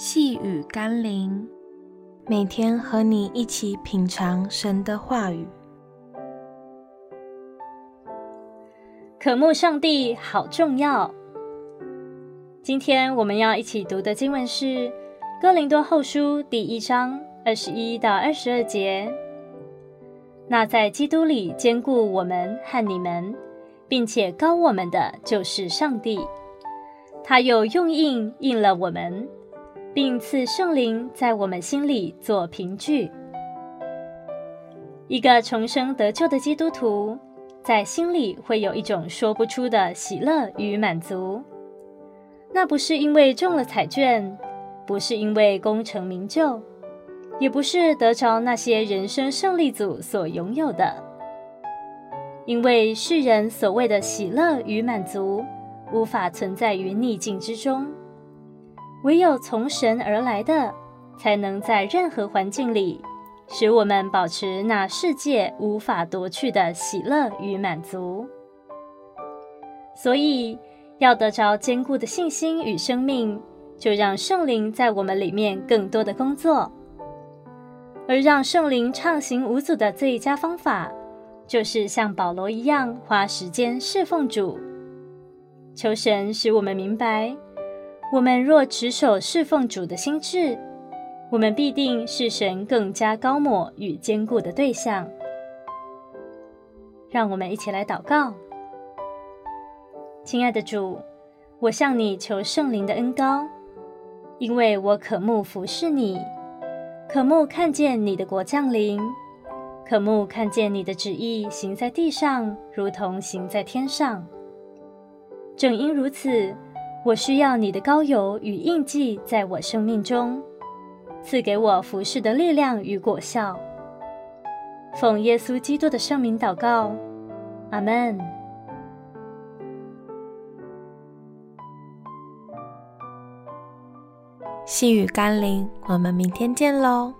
细雨甘霖，每天和你一起品尝神的话语。渴慕上帝好重要。今天我们要一起读的经文是《哥林多后书》第一章二十一到二十二节。那在基督里兼顾我们和你们，并且高我们的，就是上帝。他又用印印了我们。并赐圣灵在我们心里做凭据。一个重生得救的基督徒，在心里会有一种说不出的喜乐与满足。那不是因为中了彩券，不是因为功成名就，也不是得着那些人生胜利组所拥有的。因为世人所谓的喜乐与满足，无法存在于逆境之中。唯有从神而来的，才能在任何环境里，使我们保持那世界无法夺去的喜乐与满足。所以，要得着坚固的信心与生命，就让圣灵在我们里面更多的工作。而让圣灵畅行无阻的最佳方法，就是像保罗一样，花时间侍奉主。求神使我们明白。我们若持守侍奉主的心志，我们必定是神更加高抹与坚固的对象。让我们一起来祷告。亲爱的主，我向你求圣灵的恩膏，因为我渴慕服侍你，渴慕看见你的国降临，渴慕看见你的旨意行在地上，如同行在天上。正因如此。我需要你的膏油与印记在我生命中，赐给我服事的力量与果效。奉耶稣基督的圣名祷告，阿门。细雨甘霖，我们明天见喽。